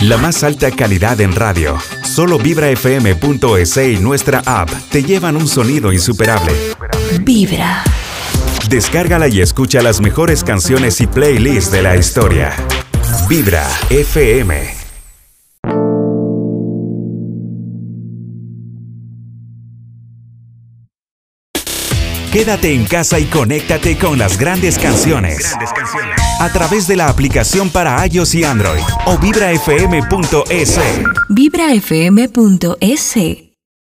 La más alta calidad en radio. Solo vibrafm.es y nuestra app te llevan un sonido insuperable. Vibra. Descárgala y escucha las mejores canciones y playlists de la historia. Vibra FM. Quédate en casa y conéctate con las grandes canciones. A través de la aplicación para iOS y Android o vibrafm.es. Vibrafm.es